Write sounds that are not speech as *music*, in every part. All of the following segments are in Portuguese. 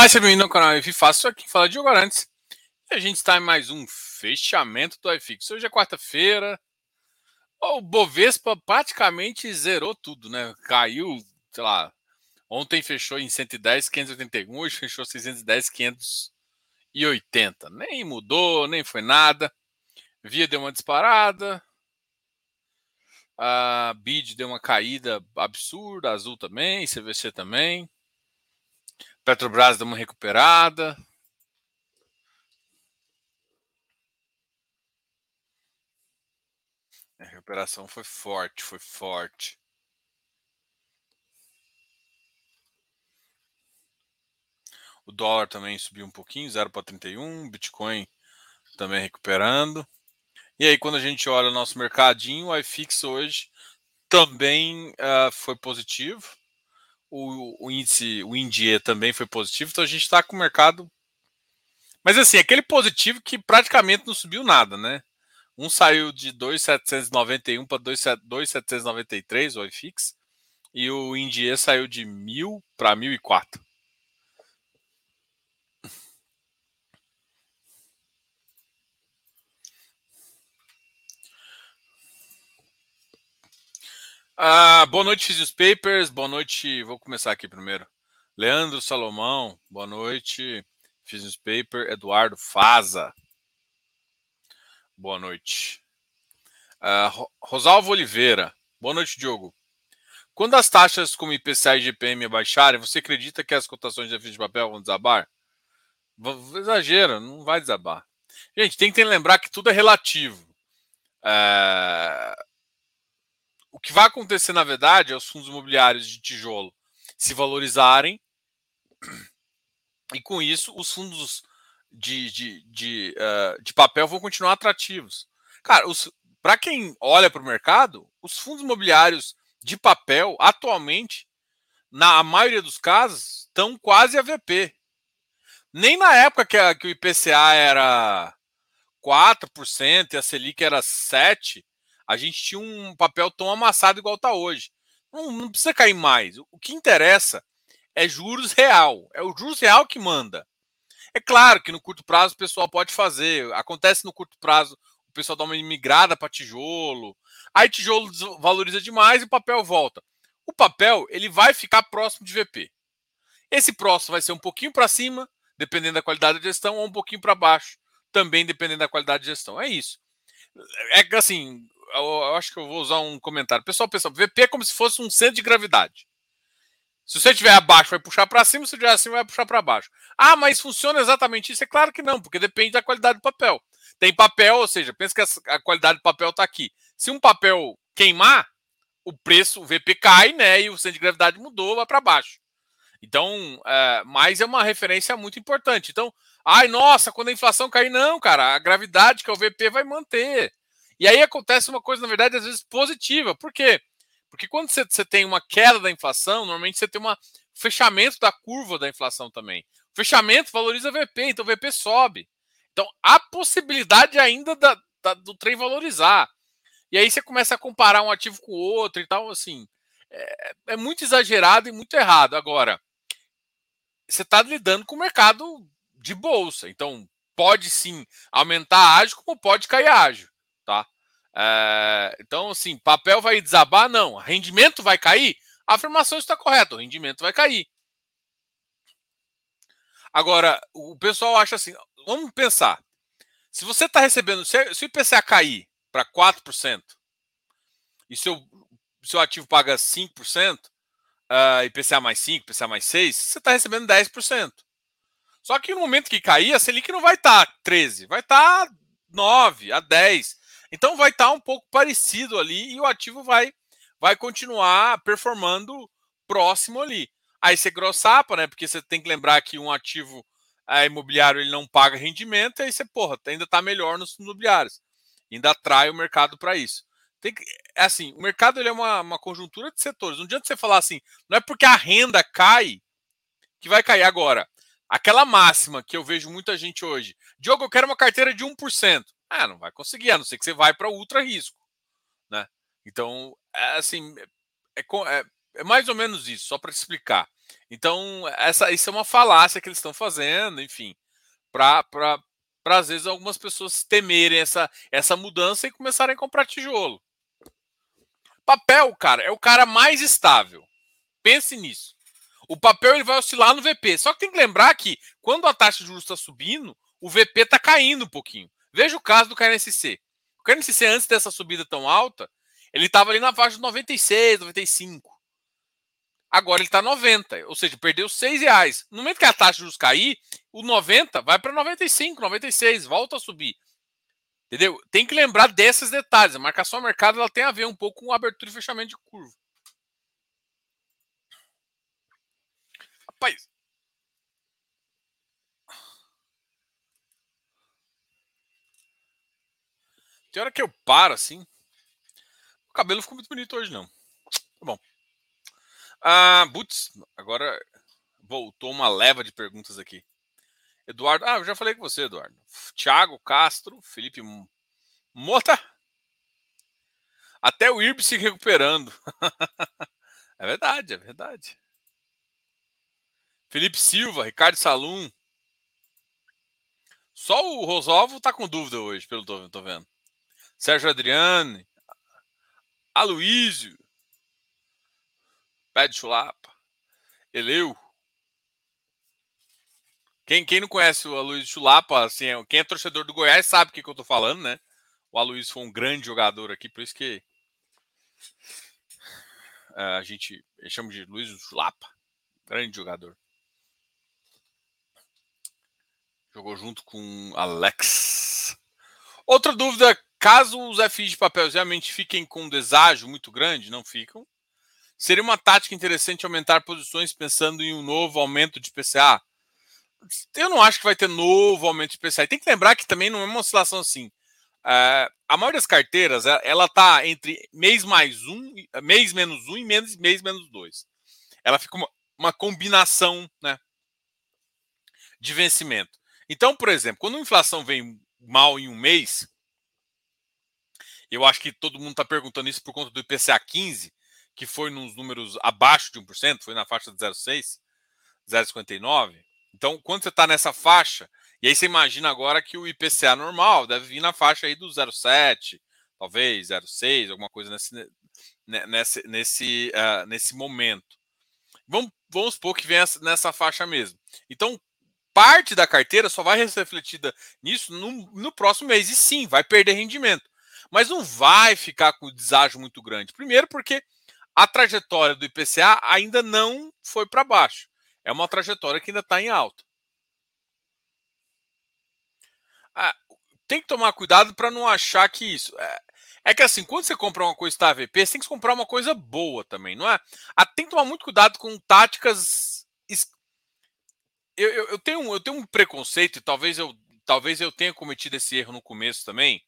Olá, seja bem-vindo ao canal F Fácil aqui, fala de Arantes. E a gente está em mais um fechamento do iFix. Hoje é quarta-feira. O Bovespa praticamente zerou tudo, né? Caiu, sei lá, ontem fechou em 110, 581, hoje fechou 610, 580. Nem mudou, nem foi nada. Via deu uma disparada. A BID deu uma caída absurda, Azul também, CVC também. Petrobras deu uma recuperada. A recuperação foi forte, foi forte. O dólar também subiu um pouquinho, 0 para 31, Bitcoin também recuperando. E aí, quando a gente olha o nosso mercadinho, o iFix hoje também uh, foi positivo o, o índice, o INDIE também foi positivo, então a gente está com o mercado. Mas assim, aquele positivo que praticamente não subiu nada, né? Um saiu de 2,791 para 2,793, o IFIX, e o INDIE saiu de 1.000 para 1.004. Ah, boa noite, Physios Papers. Boa noite. Vou começar aqui primeiro. Leandro Salomão, boa noite. Physios Paper. Eduardo Faza. Boa noite. Uh, Rosalvo Oliveira. Boa noite, Diogo. Quando as taxas como IPCA e GPM baixarem, você acredita que as cotações de FII de papel vão desabar? Exagero, não vai desabar. Gente, tem que lembrar que tudo é relativo. Uh, o que vai acontecer, na verdade, é os fundos imobiliários de tijolo se valorizarem e, com isso, os fundos de, de, de, uh, de papel vão continuar atrativos. Cara, para quem olha para o mercado, os fundos imobiliários de papel, atualmente, na maioria dos casos, estão quase a VP. Nem na época que, a, que o IPCA era 4% e a Selic era 7%, a gente tinha um papel tão amassado igual está hoje. Não, não, precisa cair mais. O que interessa é juros real. É o juros real que manda. É claro que no curto prazo o pessoal pode fazer. Acontece no curto prazo, o pessoal dá uma imigrada para tijolo. Aí tijolo valoriza demais e o papel volta. O papel ele vai ficar próximo de VP. Esse próximo vai ser um pouquinho para cima, dependendo da qualidade de gestão, ou um pouquinho para baixo, também dependendo da qualidade de gestão. É isso. É assim, eu acho que eu vou usar um comentário. Pessoal, pessoal, VP é como se fosse um centro de gravidade. Se você estiver abaixo, vai puxar para cima, se estiver acima, vai puxar para baixo. Ah, mas funciona exatamente isso? É claro que não, porque depende da qualidade do papel. Tem papel, ou seja, pensa que a qualidade do papel está aqui. Se um papel queimar, o preço, o VP cai, né? E o centro de gravidade mudou, vai para baixo. Então, é, mas é uma referência muito importante. Então, ai, nossa, quando a inflação cair, não, cara, a gravidade que é o VP vai manter. E aí acontece uma coisa, na verdade, às vezes positiva. Por quê? Porque quando você, você tem uma queda da inflação, normalmente você tem um fechamento da curva da inflação também. O fechamento valoriza VP, então o VP sobe. Então há possibilidade ainda da, da, do trem valorizar. E aí você começa a comparar um ativo com o outro e tal, assim. É, é muito exagerado e muito errado. Agora, você está lidando com o mercado de bolsa. Então, pode sim aumentar ágio, como pode cair ágio tá? É, então, assim, papel vai desabar? Não. Rendimento vai cair? A afirmação está correta, o rendimento vai cair. Agora, o pessoal acha assim, vamos pensar. Se você está recebendo, se, o IPCA cair para 4% e seu, seu ativo paga 5%, uh, IPCA mais 5, IPCA mais 6, você está recebendo 10%. Só que no momento que cair, a Selic não vai estar tá 13, vai estar tá 9 a 10. Então vai estar tá um pouco parecido ali e o ativo vai, vai continuar performando próximo ali. Aí você grossapa, né? Porque você tem que lembrar que um ativo é, imobiliário ele não paga rendimento, e aí você, porra, ainda está melhor nos imobiliários. Ainda atrai o mercado para isso. Tem que, é assim, o mercado ele é uma, uma conjuntura de setores. Não adianta você falar assim, não é porque a renda cai que vai cair agora. Aquela máxima que eu vejo muita gente hoje. Diogo, eu quero uma carteira de 1%. Ah, não vai conseguir, a não ser que você vai para ultra risco, né? Então, é assim, é, é, é mais ou menos isso, só para explicar. Então, essa, isso é uma falácia que eles estão fazendo, enfim, para às vezes algumas pessoas temerem essa, essa mudança e começarem a comprar tijolo. Papel, cara, é o cara mais estável. Pense nisso. O papel ele vai oscilar no VP. Só que tem que lembrar que quando a taxa de juros está subindo, o VP está caindo um pouquinho. Veja o caso do KNSC. O KNSC, antes dessa subida tão alta, ele estava ali na faixa de 96, 95. Agora ele está 90, ou seja, perdeu 6 reais. No momento que a taxa de juros cair, o 90 vai para 95, 96, volta a subir. Entendeu? Tem que lembrar desses detalhes. A marcação ao mercado ela tem a ver um pouco com abertura e fechamento de curva. Rapaz. Tem hora que eu paro assim. O cabelo ficou muito bonito hoje, não. Tá bom. Ah, Butz, agora voltou uma leva de perguntas aqui. Eduardo, ah, eu já falei com você, Eduardo. Thiago Castro, Felipe Mota. Até o IRB se recuperando. *laughs* é verdade, é verdade. Felipe Silva, Ricardo Salum. Só o Rosovo tá com dúvida hoje, pelo que tô, tô vendo. Sérgio Adriane. Aloísio. Pé de chulapa. Eleu. Quem, quem não conhece o Aloysio Chulapa, assim, é, quem é torcedor do Goiás sabe o que, que eu tô falando, né? O Aloysio foi um grande jogador aqui, por isso que é, a gente chama de Luiz Chulapa. Grande jogador. Jogou junto com Alex. Outra dúvida: caso os FIs de papel realmente fiquem com um deságio muito grande, não ficam. Seria uma tática interessante aumentar posições pensando em um novo aumento de PCA? Eu não acho que vai ter novo aumento de PCA. Tem que lembrar que também não é uma oscilação assim. Uh, a maioria das carteiras, ela está entre mês mais um, mês menos um e mês, mês menos dois. Ela fica uma, uma combinação né, de vencimento. Então, por exemplo, quando a inflação vem mal em um mês, eu acho que todo mundo está perguntando isso por conta do IPCA 15, que foi nos números abaixo de 1%, foi na faixa de 0,6, 0,59. Então, quando você está nessa faixa, e aí você imagina agora que o IPCA normal deve vir na faixa aí do 0,7, talvez 0,6, alguma coisa nesse, nesse, nesse, uh, nesse momento. Vamos, vamos supor que venha nessa faixa mesmo. Então, parte da carteira só vai ser refletida nisso no, no próximo mês. E sim, vai perder rendimento. Mas não vai ficar com deságio muito grande. Primeiro, porque a trajetória do IPCA ainda não foi para baixo. É uma trajetória que ainda está em alta. Ah, tem que tomar cuidado para não achar que isso. É, é, que assim, quando você compra uma coisa está AVP, você tem que comprar uma coisa boa também, não é? Ah, tem que tomar muito cuidado com táticas eu, eu, eu, tenho, eu tenho um preconceito, e talvez eu, talvez eu tenha cometido esse erro no começo também.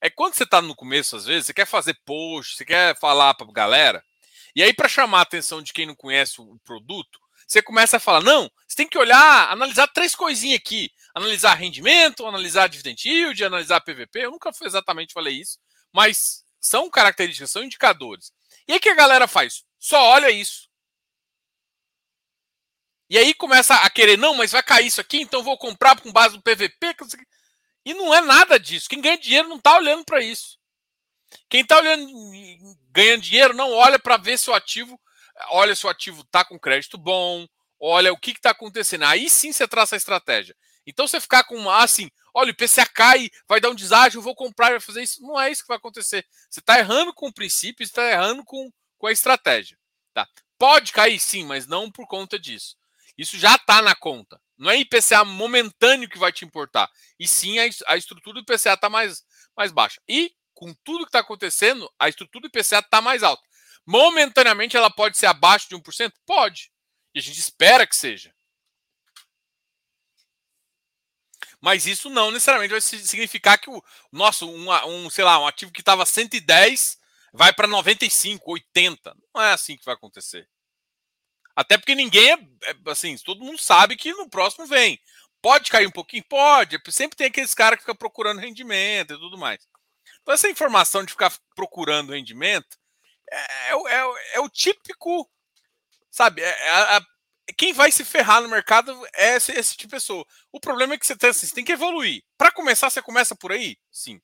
É quando você está no começo, às vezes, você quer fazer post, você quer falar para galera, e aí, para chamar a atenção de quem não conhece o produto, você começa a falar: não, você tem que olhar, analisar três coisinhas aqui: analisar rendimento, analisar dividend yield, analisar PVP. Eu nunca exatamente falei isso, mas são características, são indicadores. E aí, que a galera faz? Só olha isso. E aí começa a querer, não, mas vai cair isso aqui, então vou comprar com base no PVP. E não é nada disso. Quem ganha dinheiro não está olhando para isso. Quem está olhando, ganhando dinheiro, não olha para ver se o ativo, olha se o ativo está com crédito bom, olha o que está acontecendo. Aí sim você traça a estratégia. Então você ficar com assim, olha, o IPCA cai, vai dar um deságio, vou comprar, vai fazer isso. Não é isso que vai acontecer. Você está errando com o princípio, está errando com, com a estratégia. Tá? Pode cair sim, mas não por conta disso. Isso já está na conta. Não é IPCA momentâneo que vai te importar. E sim a, a estrutura do IPCA está mais, mais baixa. E com tudo que está acontecendo, a estrutura do IPCA está mais alta. Momentaneamente ela pode ser abaixo de 1%? Pode. E a gente espera que seja. Mas isso não necessariamente vai significar que o nosso, um, um sei lá, um ativo que estava 110 vai para 95, 80. Não é assim que vai acontecer. Até porque ninguém é, é, assim, todo mundo sabe que no próximo vem. Pode cair um pouquinho? Pode. Sempre tem aqueles caras que ficam procurando rendimento e tudo mais. Então, essa informação de ficar procurando rendimento é, é, é, é o típico, sabe? É, é, quem vai se ferrar no mercado é esse, esse tipo de pessoa. O problema é que você tem, assim, você tem que evoluir. Para começar, você começa por aí? Sim.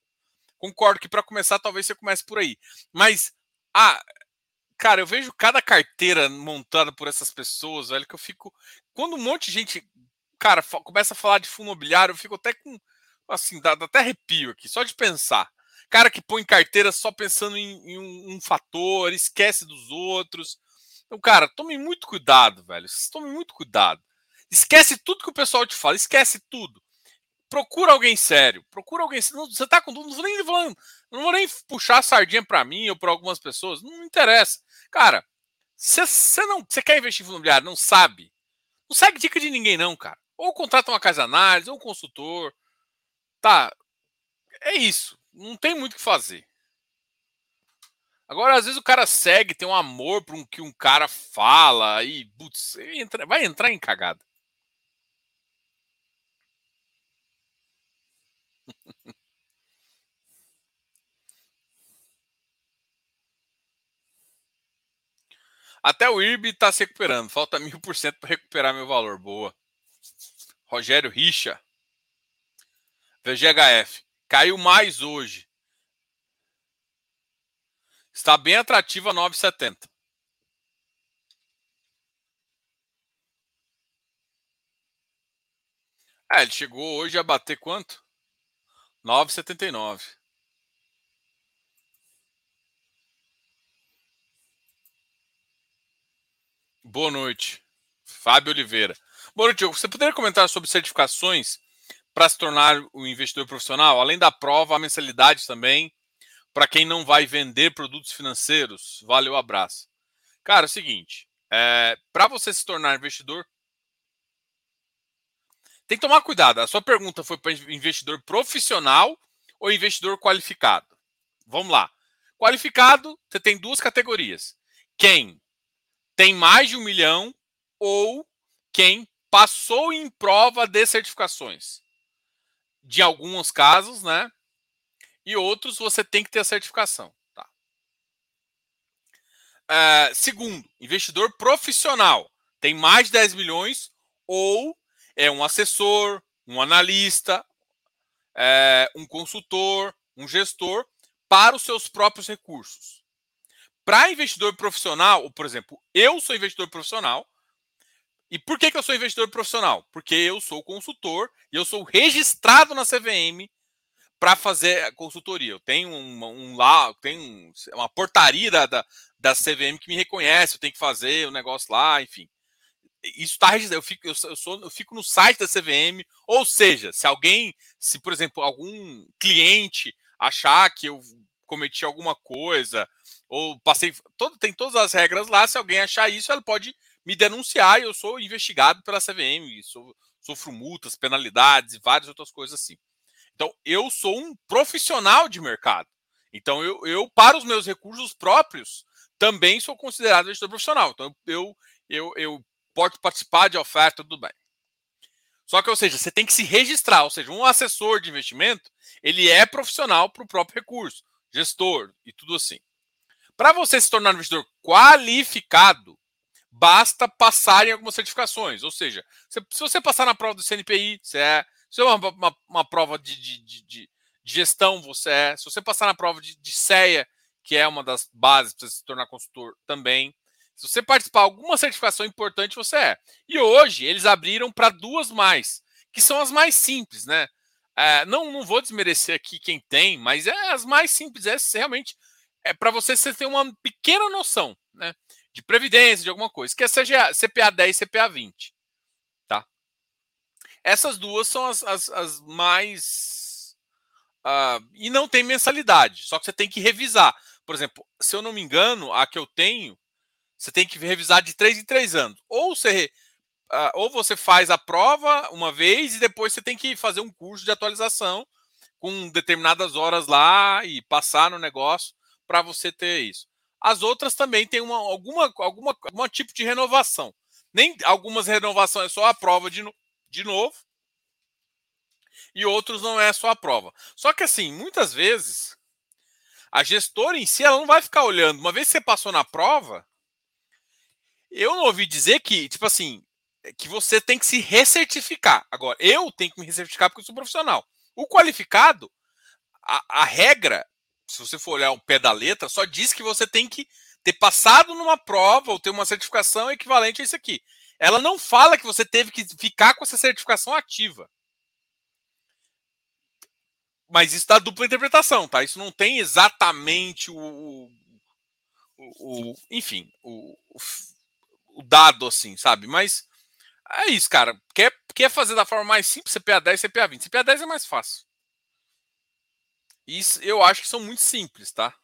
Concordo que para começar, talvez você comece por aí. Mas, ah, cara, eu vejo cada carteira montada por essas pessoas, velho, que eu fico. Quando um monte de gente, cara, começa a falar de fundo imobiliário, eu fico até com. Assim, dá, dá até arrepio aqui, só de pensar. Cara que põe carteira só pensando em, em um, um fator, esquece dos outros. Então, cara, tome muito cuidado, velho. Tome muito cuidado. Esquece tudo que o pessoal te fala, esquece tudo. Procura alguém sério. Procura alguém. Você tá com dúvida, não vou nem não vou nem puxar a sardinha para mim ou para algumas pessoas. Não interessa. Cara, você não, você quer investir em fundo imobiliário, não sabe. Não segue dica de ninguém não, cara. Ou contrata uma casa de análise, ou um consultor. Tá. É isso. Não tem muito o que fazer. Agora, às vezes o cara segue, tem um amor por um que um cara fala e putz, entra, vai entrar em cagada. Até o IRB está se recuperando. Falta mil por cento para recuperar meu valor. Boa. Rogério Richa. VGHF. Caiu mais hoje. Está bem atrativa 9,70. É, ele chegou hoje a bater quanto? 9,79. Boa noite, Fábio Oliveira. Boa noite, Você poderia comentar sobre certificações para se tornar um investidor profissional? Além da prova, a mensalidade também para quem não vai vender produtos financeiros. Valeu, abraço. Cara, é o seguinte, é, para você se tornar investidor, tem que tomar cuidado. A sua pergunta foi para investidor profissional ou investidor qualificado? Vamos lá. Qualificado, você tem duas categorias. Quem tem mais de um milhão ou quem passou em prova de certificações. De alguns casos, né? E outros você tem que ter a certificação. Tá? Uh, segundo, investidor profissional tem mais de 10 milhões ou é um assessor, um analista, é, um consultor, um gestor para os seus próprios recursos. Para investidor profissional, por exemplo, eu sou investidor profissional. E por que, que eu sou investidor profissional? Porque eu sou consultor e eu sou registrado na CVM para fazer consultoria. Eu tenho um, um lá, tenho uma portaria da, da, da CVM que me reconhece, eu tenho que fazer o um negócio lá, enfim isso está registrado. Eu fico, eu, eu, sou, eu fico no site da CVM. Ou seja, se alguém, se por exemplo, algum cliente achar que eu cometi alguma coisa, ou passei. Todo, tem todas as regras lá. Se alguém achar isso, ela pode me denunciar eu sou investigado pela CVM. Sou, sofro multas, penalidades e várias outras coisas assim. Então, eu sou um profissional de mercado. Então, eu, eu para os meus recursos próprios, também sou considerado investidor profissional. Então, eu, eu, eu pode participar de oferta, tudo bem. Só que, ou seja, você tem que se registrar, ou seja, um assessor de investimento, ele é profissional para o próprio recurso, gestor e tudo assim. Para você se tornar um investidor qualificado, basta passar em algumas certificações. Ou seja, se, você passar na prova do CNPI, você é. Se é uma, uma, uma prova de, de, de, de, gestão, você é. Se você passar na prova de, de CEA, que é uma das bases para se tornar consultor também. Se você participar de alguma certificação importante, você é. E hoje eles abriram para duas mais, que são as mais simples, né? É, não, não vou desmerecer aqui quem tem, mas é as mais simples. É realmente é para você, você ter uma pequena noção, né? De previdência, de alguma coisa, que é CGA, CPA 10 e CPA 20. Tá? Essas duas são as, as, as mais. Uh, e não tem mensalidade, só que você tem que revisar. Por exemplo, se eu não me engano, a que eu tenho você tem que revisar de três em três anos. Ou você, uh, ou você faz a prova uma vez e depois você tem que fazer um curso de atualização com determinadas horas lá e passar no negócio para você ter isso. As outras também têm uma, alguma, alguma, algum tipo de renovação. Nem algumas renovações é só a prova de, de novo e outros não é só a prova. Só que assim, muitas vezes a gestora em si ela não vai ficar olhando. Uma vez que você passou na prova, eu não ouvi dizer que, tipo assim, que você tem que se recertificar. Agora, eu tenho que me recertificar porque eu sou profissional. O qualificado, a, a regra, se você for olhar o pé da letra, só diz que você tem que ter passado numa prova ou ter uma certificação equivalente a isso aqui. Ela não fala que você teve que ficar com essa certificação ativa. Mas isso dá dupla interpretação, tá? Isso não tem exatamente o. o, o enfim, o, o, dado assim, sabe? Mas é isso, cara. Quer, quer fazer da forma mais simples, CPA 10 CPA 20. CPA 10 é mais fácil. Isso eu acho que são muito simples, tá?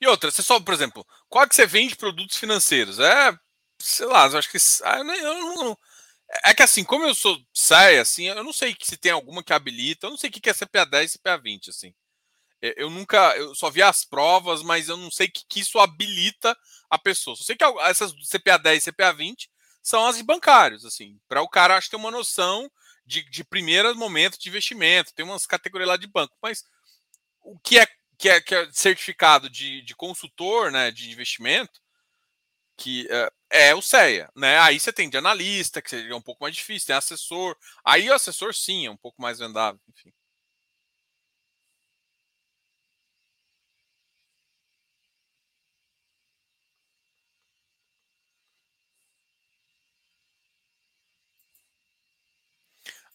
E outra, você só, por exemplo, qual que você vende produtos financeiros? É, sei lá, eu acho que. Ah, eu não, é que assim, como eu sou SAI, assim, eu não sei se tem alguma que habilita, eu não sei o que é CPA 10 e CPA 20, assim. Eu nunca, eu só vi as provas, mas eu não sei que, que isso habilita a pessoa. Só sei que essas CPA 10 e CPA 20 são as bancários, assim, para o cara acho ter uma noção de, de primeiro momento de investimento, tem umas categorias lá de banco, mas o que é que é, que é certificado de, de consultor, né, de investimento, que é, é o CEA, né? Aí você tem de analista, que seria um pouco mais difícil, tem assessor. Aí o assessor sim é um pouco mais vendável, enfim.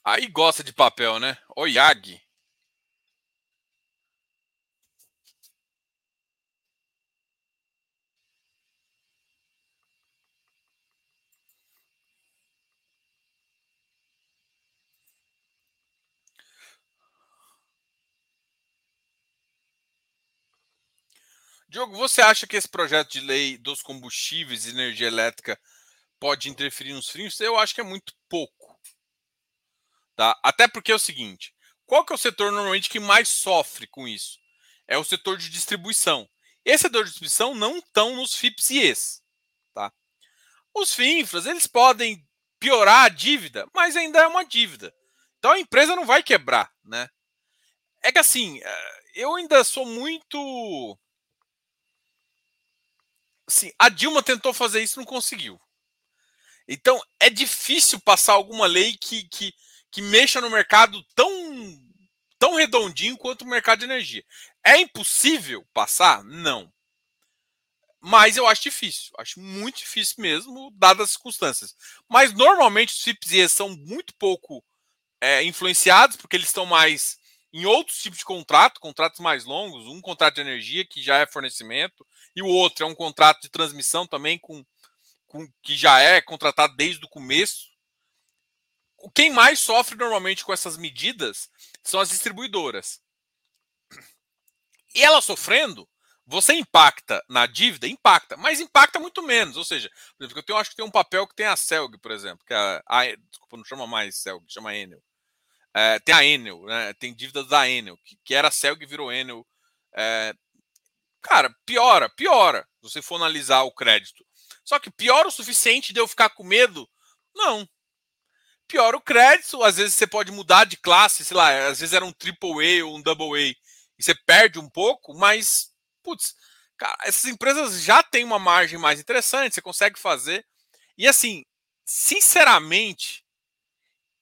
Aí gosta de papel, né? O Yag. Diogo, você acha que esse projeto de lei dos combustíveis e energia elétrica pode interferir nos frios? Eu acho que é muito pouco. Tá? Até porque é o seguinte: qual que é o setor normalmente que mais sofre com isso? É o setor de distribuição. Esse setor de distribuição não estão nos FIPS e ES. Tá? Os FINFRAs, eles podem piorar a dívida, mas ainda é uma dívida. Então a empresa não vai quebrar, né? É que assim, eh, eu ainda sou muito Sim, a Dilma tentou fazer isso não conseguiu. Então, é difícil passar alguma lei que, que, que mexa no mercado tão, tão redondinho quanto o mercado de energia. É impossível passar? Não. Mas eu acho difícil. Acho muito difícil mesmo, dadas as circunstâncias. Mas normalmente os FIPS são muito pouco é, influenciados, porque eles estão mais em outros tipos de contrato, contratos mais longos, um contrato de energia que já é fornecimento, e o outro é um contrato de transmissão também com, com que já é contratado desde o começo. Quem mais sofre normalmente com essas medidas são as distribuidoras. E ela sofrendo, você impacta na dívida? Impacta, mas impacta muito menos. Ou seja, por exemplo, eu tenho, acho que tem um papel que tem a Celg, por exemplo, que é a, a desculpa, não chama mais Celg, chama Enel. É, tem a Enel, né? Tem dívidas da Enel, que, que era Celg e virou Enel. É, cara, piora, piora. Se você for analisar o crédito. Só que piora o suficiente de eu ficar com medo? Não. Piora o crédito, às vezes você pode mudar de classe, sei lá, às vezes era um triple A ou um double A, e você perde um pouco, mas, putz, cara, essas empresas já têm uma margem mais interessante, você consegue fazer. E assim, sinceramente,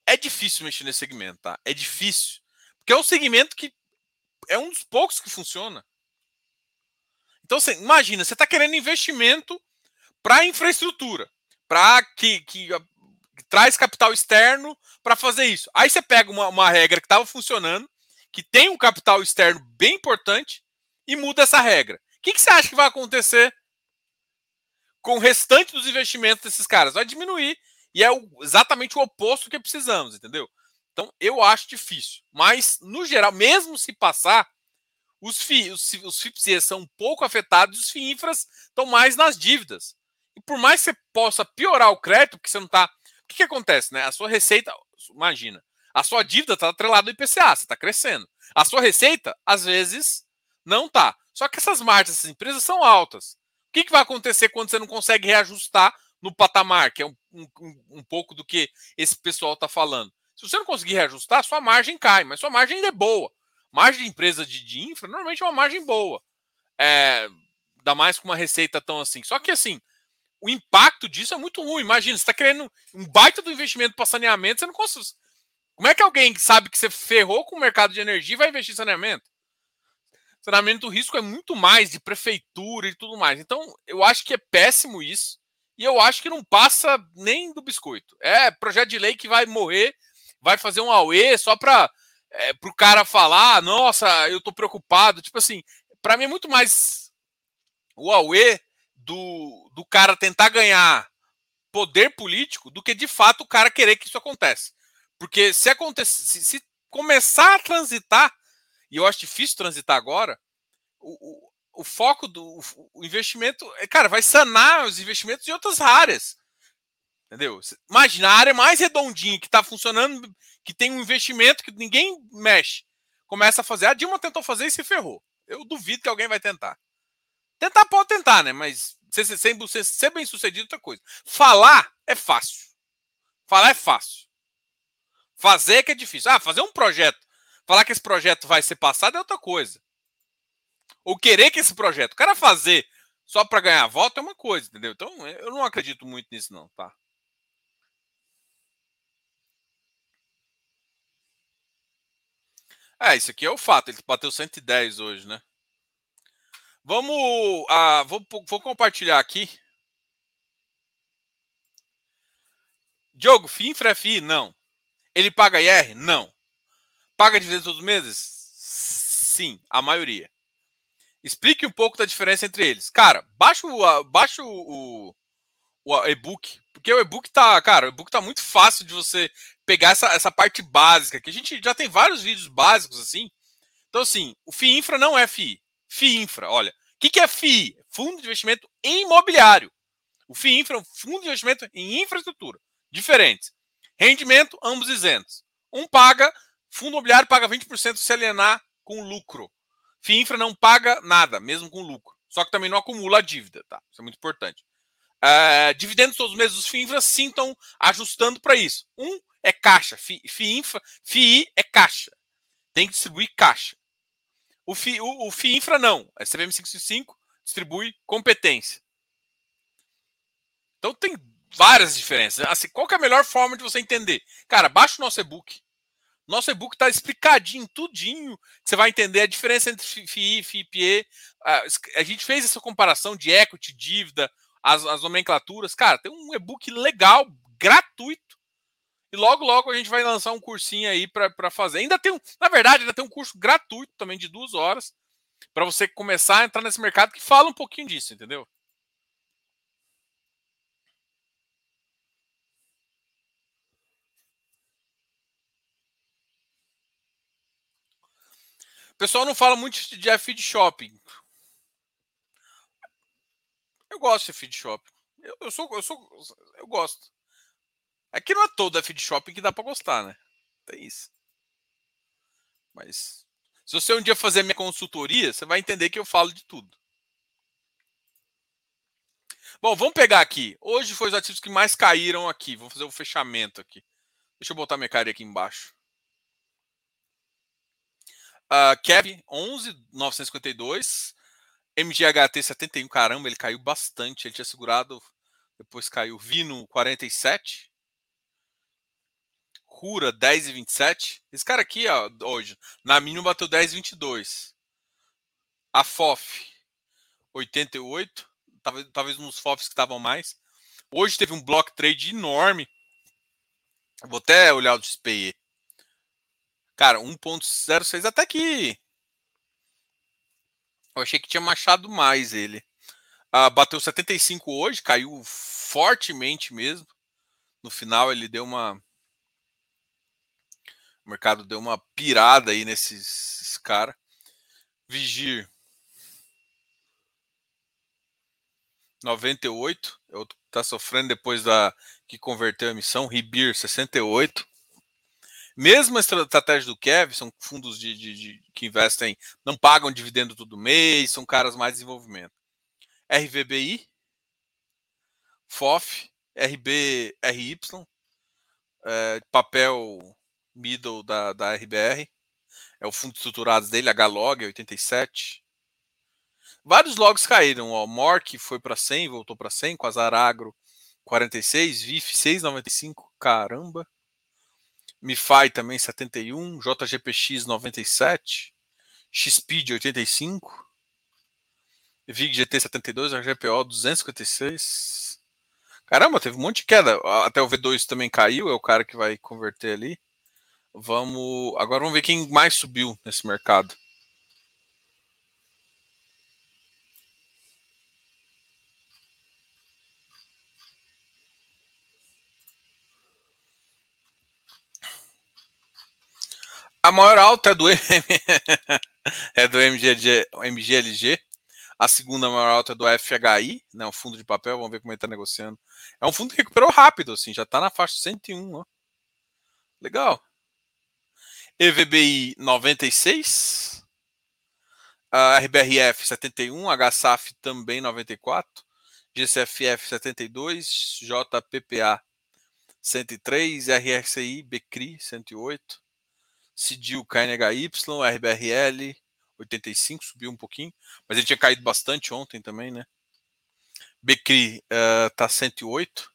é difícil mexer nesse segmento, tá? É difícil. Porque é um segmento que é um dos poucos que funciona. Então, você, imagina, você está querendo investimento para infraestrutura, para que, que, traz capital externo para fazer isso. Aí você pega uma, uma regra que estava funcionando, que tem um capital externo bem importante, e muda essa regra. O que, que você acha que vai acontecer com o restante dos investimentos desses caras? Vai diminuir e é exatamente o oposto que precisamos, entendeu? Então, eu acho difícil. Mas, no geral, mesmo se passar, os, FI, os, os são um pouco afetados os FIINFRAs estão mais nas dívidas. E por mais que você possa piorar o crédito, porque você não está. Que, que acontece, né? A sua receita, imagina, a sua dívida está atrelada ao IPCA, você está crescendo. A sua receita, às vezes, não está. Só que essas margens dessas empresas são altas. O que, que vai acontecer quando você não consegue reajustar no patamar, que é um, um, um pouco do que esse pessoal está falando. Se você não conseguir reajustar, sua margem cai, mas sua margem ainda é boa. Margem de empresa de, de infra normalmente é uma margem boa. É, Ainda mais com uma receita tão assim. Só que assim, o impacto disso é muito ruim. Imagina, você está querendo um baita do investimento para saneamento, você não consegue. Como é que alguém sabe que você ferrou com o mercado de energia vai investir em saneamento? Saneamento do risco é muito mais de prefeitura e tudo mais. Então, eu acho que é péssimo isso. E eu acho que não passa nem do biscoito. É projeto de lei que vai morrer, vai fazer um AUE só para é, o cara falar, nossa, eu tô preocupado. Tipo assim, para mim é muito mais o AUE do, do cara tentar ganhar poder político do que de fato o cara querer que isso aconteça. Porque se acontecer, se, se começar a transitar, e eu acho difícil transitar agora, o, o, o foco do o investimento, é, cara, vai sanar os investimentos em outras áreas. Entendeu? Imagina a área mais redondinha que está funcionando, que tem um investimento que ninguém mexe. Começa a fazer. A Dilma tentou fazer e se ferrou. Eu duvido que alguém vai tentar. Tentar pode tentar, né? Mas ser, ser, ser, ser bem sucedido é outra coisa. Falar é fácil. Falar é fácil. Fazer é que é difícil. Ah, fazer um projeto. Falar que esse projeto vai ser passado é outra coisa. Ou querer que esse projeto, o cara fazer só para ganhar voto é uma coisa, entendeu? Então eu não acredito muito nisso, não, tá? É, isso aqui é o fato. Ele bateu 110 hoje, né? Vamos. Ah, vou, vou compartilhar aqui. Diogo, FINFRA é FI? Não. Ele paga IR? Não. Paga dividendos todos os meses? Sim, a maioria. Explique um pouco da diferença entre eles. Cara, baixa o, baixa o, o e-book. Porque o e-book tá, cara, o e-book tá muito fácil de você pegar essa, essa parte básica, que a gente já tem vários vídeos básicos assim. Então, assim, o FII Infra não é FII. FIINFRA, olha. O que, que é FII? Fundo de investimento imobiliário. O FIINFRA é um fundo de investimento em infraestrutura. Diferentes. Rendimento, ambos isentos. Um paga, fundo imobiliário paga 20% se alienar com lucro. FIINFRA não paga nada, mesmo com lucro. Só que também não acumula a dívida, tá? Isso é muito importante. Uh, dividendos todos os meses dos FIINFRA sim estão ajustando para isso. Um é caixa. FIINFRA, FII é caixa. Tem que distribuir caixa. O, FI, o, o FIINFRA não. A CVM 555 distribui competência. Então tem várias diferenças. Assim, qual é a melhor forma de você entender? Cara, baixa o nosso e-book. Nosso e-book está explicadinho, tudinho. Você vai entender a diferença entre FII e FIPE. A gente fez essa comparação de equity, dívida, as, as nomenclaturas. Cara, tem um e-book legal, gratuito. E logo, logo a gente vai lançar um cursinho aí para fazer. Ainda tem na verdade, ainda tem um curso gratuito também de duas horas para você começar a entrar nesse mercado que fala um pouquinho disso, entendeu? O pessoal não fala muito de feed shopping. Eu gosto de feed shopping. Eu, eu, sou, eu sou, eu gosto. Aqui não é todo a feed shopping que dá para gostar, né? Tem isso. Mas se você um dia fazer minha consultoria, você vai entender que eu falo de tudo. Bom, vamos pegar aqui. Hoje foi os ativos que mais caíram aqui. Vou fazer o fechamento aqui. Deixa eu botar minha cara aqui embaixo. Uh, Kev 11,952. MGHT 71. Caramba, ele caiu bastante. Ele tinha segurado. Depois caiu. Vino 47. Cura 10 e 27. Esse cara aqui, ó, hoje, na mínima bateu 10 e 22. A FOF 88. Talvez, talvez uns FOFs que estavam mais. Hoje teve um block trade enorme. Vou até olhar o SPE. Cara, 1.06 até que. Eu achei que tinha machado mais ele. Ah, bateu 75 hoje, caiu fortemente mesmo. No final ele deu uma o mercado deu uma pirada aí nesses cara. Vigir 98, eu tá sofrendo depois da que converteu a emissão, Ribir 68. Mesma estratégia do Kev, são fundos de, de, de, que investem, não pagam dividendo todo mês, são caras mais desenvolvimento. RVBI, FOF, RBRY, é, papel middle da, da RBR. É o fundo estruturado dele, HLOG 87. Vários logs caíram. Ó. Mork foi para 100, voltou para 100, com a Zaragro 46, VIF 6,95, caramba. MiFi também 71, JGPX 97, XSpeed 85, VIG GT 72, GPO 256. Caramba, teve um monte de queda. Até o V2 também caiu, é o cara que vai converter ali. Vamos. Agora vamos ver quem mais subiu nesse mercado. A maior alta é do, *laughs* é do MGLG, MGLG. A segunda maior alta é do FHI, né, fundo de papel. Vamos ver como ele está negociando. É um fundo que recuperou rápido, assim, já está na faixa 101. Ó. Legal. EVBI 96. A RBRF 71. HSAF também 94. GCFF 72. JPPA 103. RRCI BCRI 108. CDIL KNHY, RBRL 85, subiu um pouquinho, mas ele tinha caído bastante ontem também, né? Becri está uh, 108,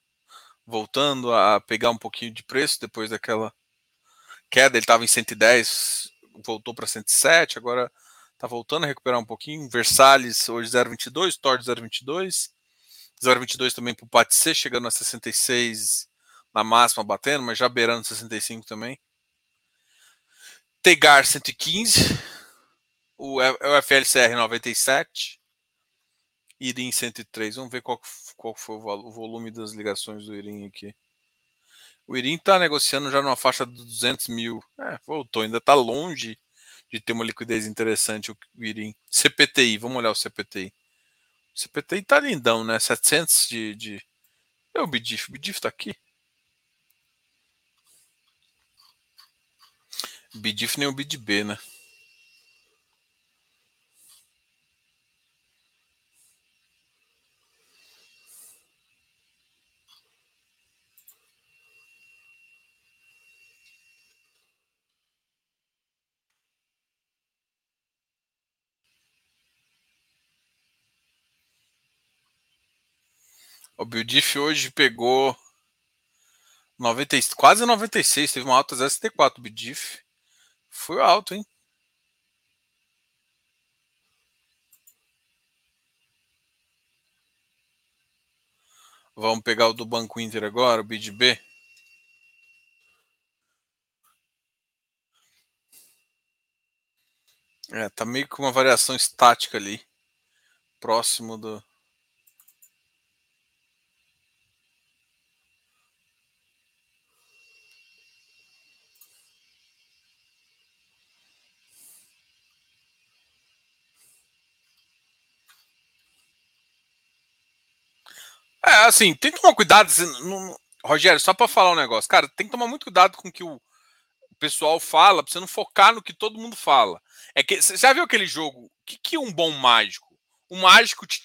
voltando a pegar um pouquinho de preço depois daquela queda. Ele estava em 110, voltou para 107, agora está voltando a recuperar um pouquinho. Versalhes hoje 0,22, Tord 0,22, 0,22 também para o PATC, chegando a 66 na máxima, batendo, mas já beirando 65 também. Tegar 115, o, o FLCR 97, IRIM 103. Vamos ver qual, qual foi o volume das ligações do IRIM aqui. O IRIM está negociando já numa faixa de 200 mil. É, voltou, ainda está longe de ter uma liquidez interessante o IRIM. CPTI, vamos olhar o CPTI. O CPTI está lindão, né? 700 de. de... É o BDIF. O BDIF está aqui. BDIF nem o BDB, né? O BDIF hoje pegou 90, quase 96, teve uma alta 0,74 o BDIF. Foi alto, hein? Vamos pegar o do Banco Inter agora, o BidB. É, tá meio com uma variação estática ali. Próximo do. Assim, tem que tomar cuidado. Não, Rogério, só para falar um negócio. Cara, tem que tomar muito cuidado com o que o, pessoal fala, pra você não focar no que todo mundo fala. É que você já viu aquele jogo? O que, que é um bom mágico? O mágico te,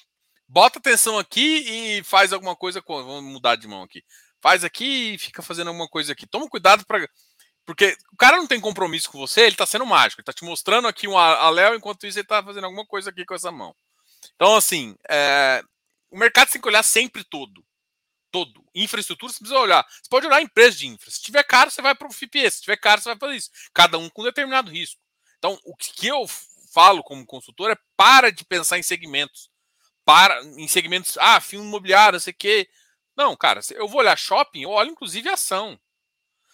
bota atenção aqui e faz alguma coisa com. Vamos mudar de mão aqui. Faz aqui e fica fazendo alguma coisa aqui. Toma cuidado para porque o cara não tem compromisso com você, ele tá sendo mágico, ele tá te mostrando aqui um aléu, enquanto isso ele tá fazendo alguma coisa aqui com essa mão. Então, assim, é, o mercado tem que olhar sempre todo. Todo. Infraestrutura, você precisa olhar. Você pode olhar a empresa de infra. Se tiver caro, você vai para o FIPS. Se tiver caro, você vai para isso. Cada um com determinado risco. Então, o que eu falo como consultor é para de pensar em segmentos. Para em segmentos, ah, fim imobiliário, não sei o quê. Não, cara, eu vou olhar shopping, eu olho inclusive ação.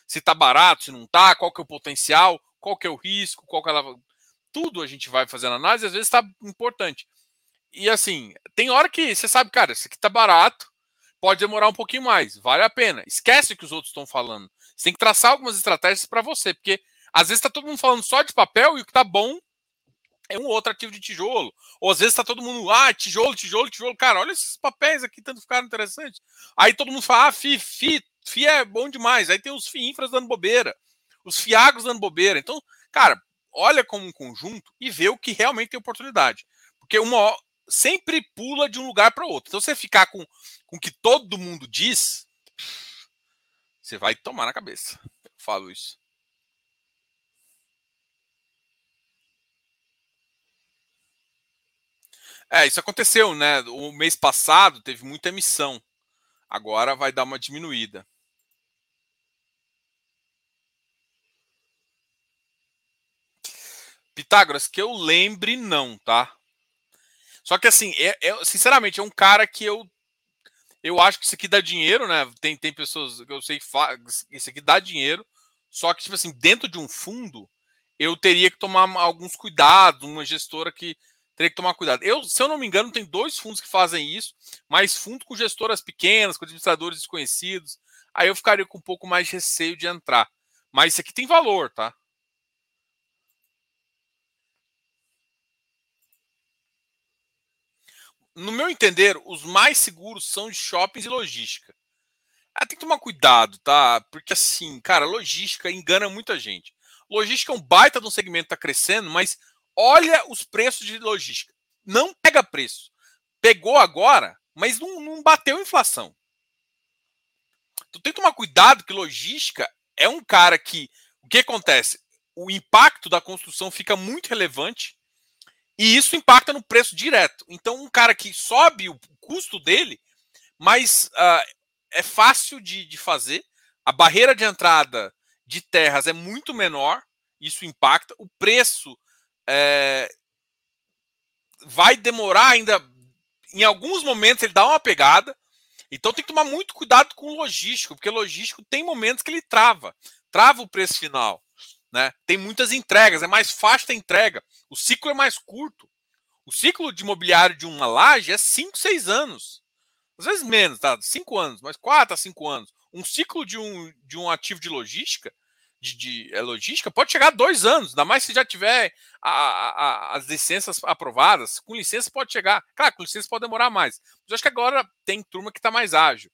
Se tá barato, se não tá, qual que é o potencial, qual que é o risco, qual que é a... Tudo a gente vai fazendo análise, às vezes está importante. E assim, tem hora que você sabe, cara, isso aqui tá barato, pode demorar um pouquinho mais, vale a pena. Esquece o que os outros estão falando. Você tem que traçar algumas estratégias para você, porque às vezes tá todo mundo falando só de papel e o que tá bom é um outro ativo de tijolo. Ou às vezes tá todo mundo, ah, tijolo, tijolo, tijolo. Cara, olha esses papéis aqui, tanto ficaram interessantes. Aí todo mundo fala, ah, FI, FI, FI é bom demais. Aí tem os FI infras dando bobeira, os FIAGos dando bobeira. Então, cara, olha como um conjunto e vê o que realmente tem oportunidade. Porque uma, sempre pula de um lugar para outro. Então, você ficar com, com o que todo mundo diz, você vai tomar na cabeça. Eu falo isso. É, isso aconteceu, né? O mês passado teve muita emissão. Agora vai dar uma diminuída. Pitágoras, que eu lembre, não, tá? Só que assim, é, é, sinceramente, é um cara que eu eu acho que isso aqui dá dinheiro, né? Tem, tem pessoas que eu sei que isso aqui dá dinheiro, só que, tipo assim, dentro de um fundo, eu teria que tomar alguns cuidados, uma gestora que teria que tomar cuidado. Eu, se eu não me engano, tem dois fundos que fazem isso, mas fundo com gestoras pequenas, com administradores desconhecidos. Aí eu ficaria com um pouco mais de receio de entrar. Mas isso aqui tem valor, tá? No meu entender, os mais seguros são de shoppings e logística. Ah, tem que tomar cuidado, tá? Porque assim, cara, logística engana muita gente. Logística é um baita de um segmento que tá crescendo, mas olha os preços de logística. Não pega preço. Pegou agora, mas não, não bateu inflação. Tu tem que tomar cuidado que logística é um cara que. O que acontece? O impacto da construção fica muito relevante e isso impacta no preço direto. Então, um cara que sobe o custo dele, mas uh, é fácil de, de fazer. A barreira de entrada de terras é muito menor, isso impacta. O preço é, vai demorar ainda. Em alguns momentos ele dá uma pegada. Então tem que tomar muito cuidado com o logístico, porque logístico tem momentos que ele trava, trava o preço final. Né? Tem muitas entregas, é mais fácil a entrega. O ciclo é mais curto. O ciclo de imobiliário de uma laje é 5, 6 anos. Às vezes menos, tá? 5 anos, mas 4 a 5 anos. Um ciclo de um, de um ativo de logística, de, de é, logística, pode chegar a dois anos, ainda mais se já tiver a, a, as licenças aprovadas. Com licença pode chegar. Claro, com licença pode demorar mais. Mas eu acho que agora tem turma que está mais ágil.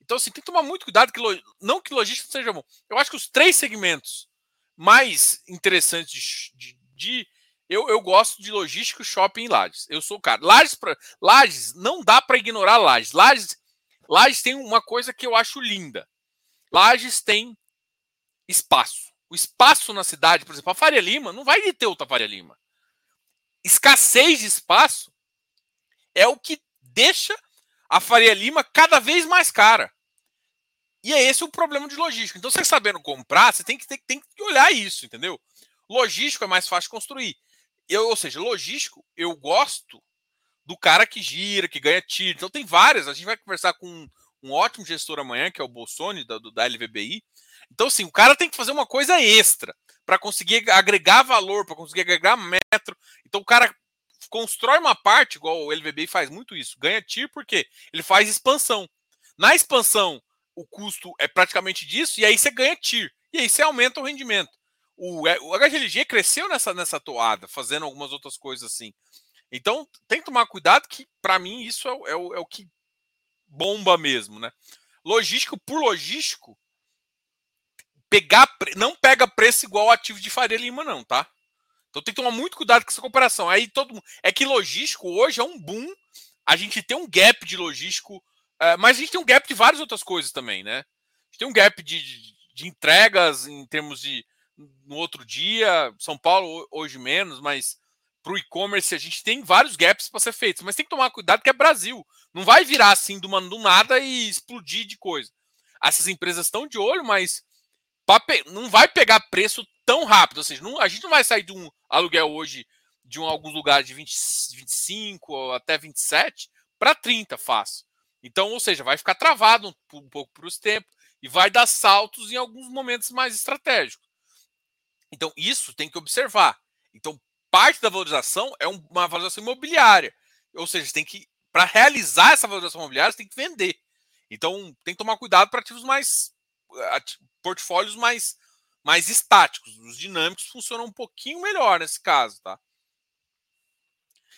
Então, assim, tem que tomar muito cuidado, que não que logística seja bom. Eu acho que os três segmentos mais interessantes de, de, eu, eu gosto de logística, shopping e lajes. Eu sou o cara. Lajes, pra, lajes não dá para ignorar lajes. lajes. Lajes tem uma coisa que eu acho linda. Lajes tem espaço. O espaço na cidade, por exemplo, a Faria Lima não vai ter outra Faria Lima. Escassez de espaço é o que deixa a Faria Lima cada vez mais cara. E é esse o problema de logística. Então, você sabendo comprar, você tem que, tem, tem que olhar isso, entendeu? Logístico é mais fácil construir. Eu, ou seja, logístico, eu gosto do cara que gira, que ganha tiro. Então tem várias. A gente vai conversar com um, um ótimo gestor amanhã, que é o Bolsoni, da, da LVBI. Então, assim, o cara tem que fazer uma coisa extra para conseguir agregar valor, para conseguir agregar metro. Então, o cara constrói uma parte, igual o LVBI faz muito isso, ganha TIR porque ele faz expansão. Na expansão, o custo é praticamente disso, e aí você ganha TIR. E aí você aumenta o rendimento o, é, o HGLG cresceu nessa, nessa toada, fazendo algumas outras coisas assim. Então, tem que tomar cuidado que, para mim, isso é, é, o, é o que bomba mesmo, né? Logístico por logístico, pegar não pega preço igual ativo de Faria Lima, não, tá? Então tem que tomar muito cuidado com essa comparação. Aí todo É que logístico hoje é um boom. A gente tem um gap de logístico, é, mas a gente tem um gap de várias outras coisas também, né? A gente tem um gap de, de, entregas em termos de no outro dia. São Paulo hoje menos, mas para o e-commerce a gente tem vários gaps para ser feitos. Mas tem que tomar cuidado que é Brasil. Não vai virar assim do, do nada e explodir de coisa. Essas empresas estão de olho, mas não vai pegar preço tão rápido. Ou seja, não, a gente não vai sair de um aluguel hoje de um, alguns lugares de 20, 25 ou até 27 para 30 fácil. Então, ou seja, vai ficar travado um, um pouco para os tempos e vai dar saltos em alguns momentos mais estratégicos. Então, isso tem que observar. Então, parte da valorização é uma valorização imobiliária. Ou seja, tem que, para realizar essa valorização imobiliária, você tem que vender. Então, tem que tomar cuidado para ativos mais. portfólios mais, mais estáticos. Os dinâmicos funcionam um pouquinho melhor nesse caso, tá?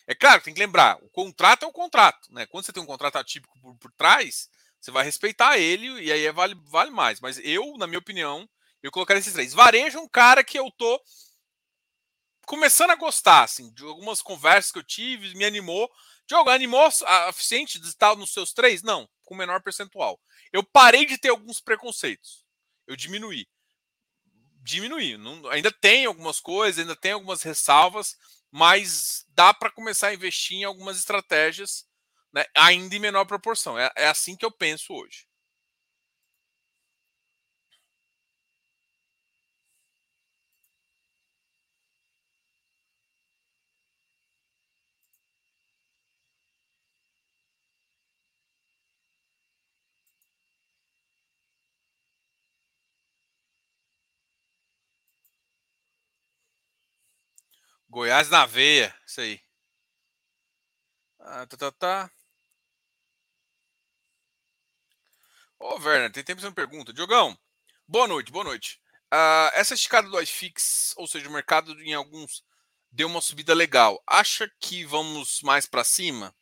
É claro, tem que lembrar, o contrato é o contrato, né? Quando você tem um contrato atípico por, por trás, você vai respeitar ele e aí é vale, vale mais. Mas eu, na minha opinião, eu colocaria esses três. Varejo é um cara que eu tô começando a gostar, assim, de algumas conversas que eu tive, me animou. Diogo, animou a eficiente de estar nos seus três? Não, com menor percentual. Eu parei de ter alguns preconceitos. Eu diminuí. Diminuí. Não, ainda tem algumas coisas, ainda tem algumas ressalvas, mas dá para começar a investir em algumas estratégias, né, ainda em menor proporção. É, é assim que eu penso hoje. Goiás na veia, isso aí. Ah, tá, tá, tá. Ô, Werner, tem tempo de uma pergunta. Diogão, boa noite, boa noite. Uh, essa esticada do iFix, ou seja, o mercado em alguns deu uma subida legal. Acha que vamos mais para cima?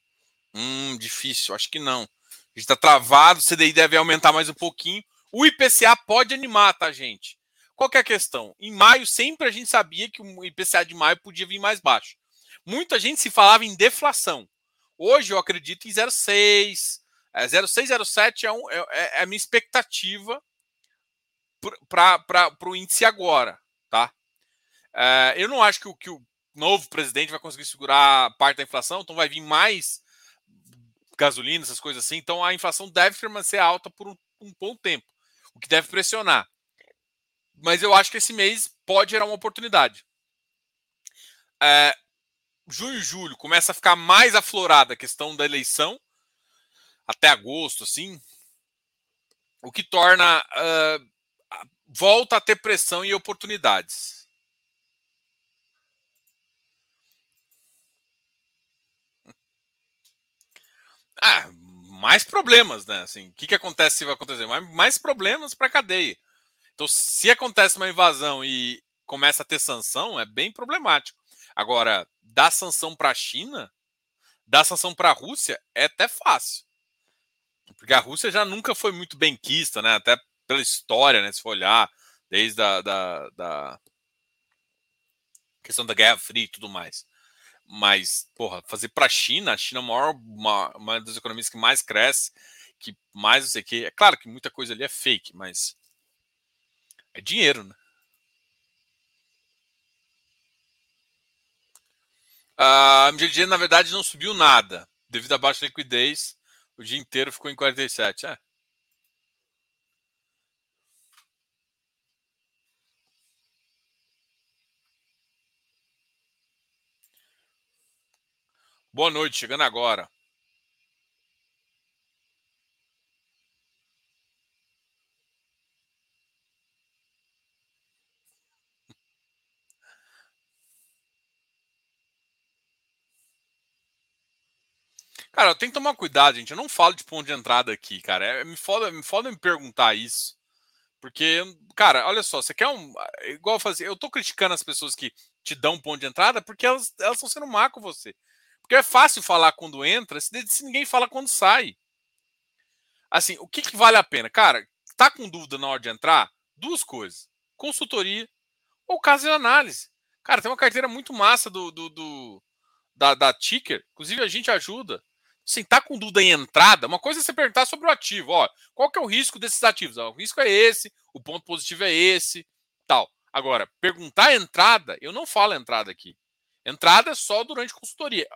Hum, difícil, acho que não. A gente está travado, o CDI deve aumentar mais um pouquinho. O IPCA pode animar, tá, gente? Qual é a questão? Em maio, sempre a gente sabia que o IPCA de maio podia vir mais baixo. Muita gente se falava em deflação. Hoje eu acredito em 0,6. É, 0,6, é, um, é, é, é a minha expectativa para o índice agora. Tá? É, eu não acho que o, que o novo presidente vai conseguir segurar parte da inflação, então vai vir mais gasolina, essas coisas assim. Então a inflação deve permanecer alta por um, um bom tempo, o que deve pressionar mas eu acho que esse mês pode gerar uma oportunidade. É, junho e julho começa a ficar mais aflorada a questão da eleição, até agosto, assim, o que torna. Uh, volta a ter pressão e oportunidades. Ah, mais problemas, né? Assim, o que, que acontece se vai acontecer? Mais, mais problemas para a cadeia. Então, se acontece uma invasão e começa a ter sanção, é bem problemático. Agora, dar sanção para a China, dar sanção para a Rússia, é até fácil. Porque a Rússia já nunca foi muito benquista, né? Até pela história, né? Se for olhar, desde a da, da questão da Guerra Fria e tudo mais. Mas, porra, fazer para a China, a China é maior, uma, uma das economias que mais cresce, que mais não sei o que. É claro que muita coisa ali é fake, mas é dinheiro, né? A MGD, na verdade, não subiu nada. Devido à baixa liquidez, o dia inteiro ficou em 47. É. Boa noite, chegando agora. Cara, tem que tomar cuidado, gente. Eu não falo de ponto de entrada aqui, cara. É, me foda, me foda me perguntar isso. Porque, cara, olha só, você quer um. Igual eu fazer, eu tô criticando as pessoas que te dão ponto de entrada porque elas estão sendo má com você. Porque é fácil falar quando entra, se, se ninguém fala quando sai. Assim, o que, que vale a pena? Cara, tá com dúvida na hora de entrar? Duas coisas: consultoria ou caso de análise. Cara, tem uma carteira muito massa do, do, do da, da Ticker. Inclusive, a gente ajuda assim, tá com dúvida em entrada, uma coisa é você perguntar sobre o ativo, ó, qual que é o risco desses ativos? Ó, o risco é esse, o ponto positivo é esse, tal. Agora, perguntar entrada, eu não falo entrada aqui. Entrada é só durante consultoria.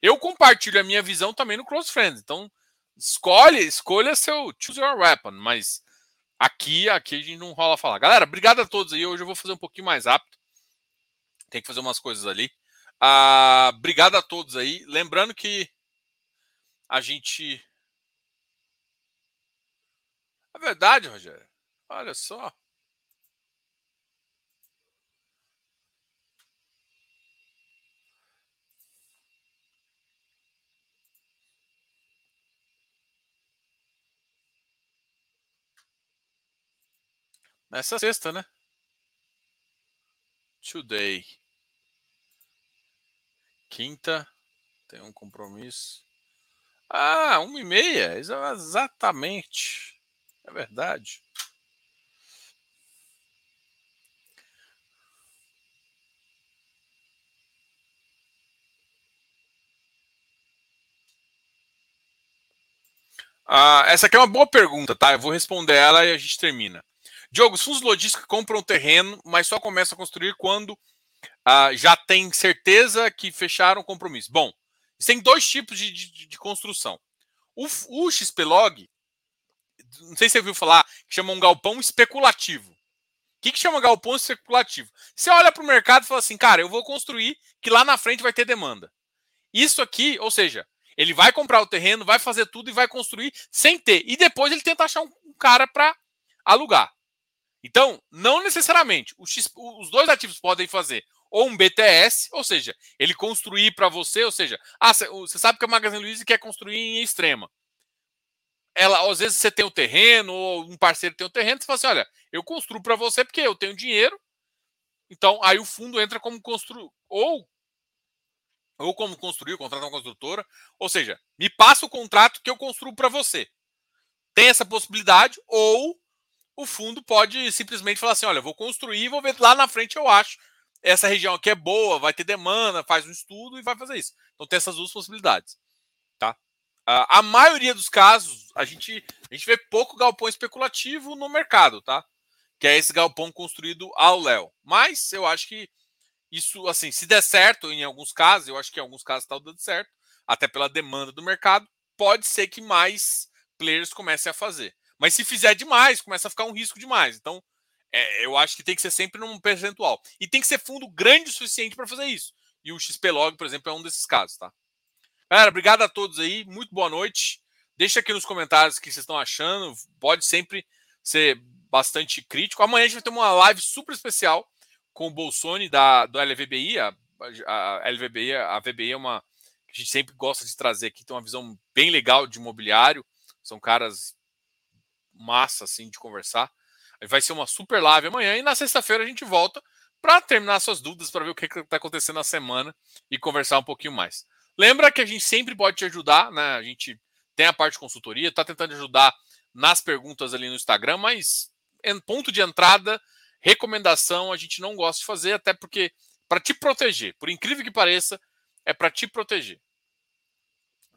Eu compartilho a minha visão também no Close Friends, então escolhe, escolha seu choose your weapon, mas aqui, aqui a gente não rola falar. Galera, obrigado a todos aí. Hoje eu vou fazer um pouquinho mais rápido. Tem que fazer umas coisas ali. Ah, obrigado a todos aí. Lembrando que a gente. É verdade, Rogério. Olha só. Nessa sexta, né? Today. Quinta. Tem um compromisso. Ah, uma e meia, exatamente. É verdade. Ah, essa aqui é uma boa pergunta, tá? Eu vou responder ela e a gente termina. Diogo, os fundos logísticos compram terreno, mas só começam a construir quando uh, já tem certeza que fecharam o compromisso. Bom, tem dois tipos de, de, de construção. O, o XPlog, não sei se você ouviu falar, que chama um galpão especulativo. O que, que chama galpão especulativo? Você olha para o mercado e fala assim, cara, eu vou construir que lá na frente vai ter demanda. Isso aqui, ou seja, ele vai comprar o terreno, vai fazer tudo e vai construir sem ter. E depois ele tenta achar um, um cara para alugar. Então, não necessariamente. X, os dois ativos podem fazer ou um BTS, ou seja, ele construir para você, ou seja, ah, você sabe que a Magazine Luiza quer construir em extrema. Ela, às vezes você tem o terreno, ou um parceiro tem o terreno, você fala assim: olha, eu construo para você porque eu tenho dinheiro. Então, aí o fundo entra como constru ou ou como construir, contratar uma construtora, ou seja, me passa o contrato que eu construo para você. Tem essa possibilidade, ou o fundo pode simplesmente falar assim: olha, vou construir, vou ver lá na frente eu acho essa região aqui é boa, vai ter demanda, faz um estudo e vai fazer isso. Então tem essas duas possibilidades, tá? a maioria dos casos a gente a gente vê pouco galpão especulativo no mercado, tá? Que é esse galpão construído ao léu. Mas eu acho que isso, assim, se der certo em alguns casos, eu acho que em alguns casos está dando certo, até pela demanda do mercado, pode ser que mais players comecem a fazer. Mas se fizer demais, começa a ficar um risco demais. Então, é, eu acho que tem que ser sempre num percentual. E tem que ser fundo grande o suficiente para fazer isso. E o XPlog, por exemplo, é um desses casos, tá? Galera, obrigado a todos aí. Muito boa noite. Deixa aqui nos comentários o que vocês estão achando. Pode sempre ser bastante crítico. Amanhã a gente vai ter uma live super especial com o Bolsoni da, do LVBI. A, a, LVBI, a VBI é uma que a gente sempre gosta de trazer aqui, tem uma visão bem legal de imobiliário. São caras massa assim de conversar. Vai ser uma super live amanhã e na sexta-feira a gente volta para terminar suas dúvidas, para ver o que está acontecendo na semana e conversar um pouquinho mais. Lembra que a gente sempre pode te ajudar, né? A gente tem a parte de consultoria, está tentando ajudar nas perguntas ali no Instagram, mas ponto de entrada, recomendação a gente não gosta de fazer, até porque para te proteger, por incrível que pareça, é para te proteger.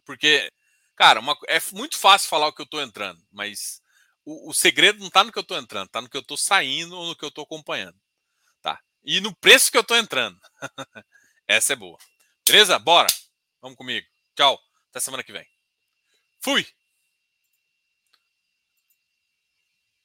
Porque, cara, uma, é muito fácil falar o que eu estou entrando, mas o, o segredo não está no que eu estou entrando, está no que eu estou saindo ou no que eu estou acompanhando. Tá? E no preço que eu estou entrando. *laughs* Essa é boa. Beleza? Bora. Vamos comigo. Tchau. Até semana que vem. Fui!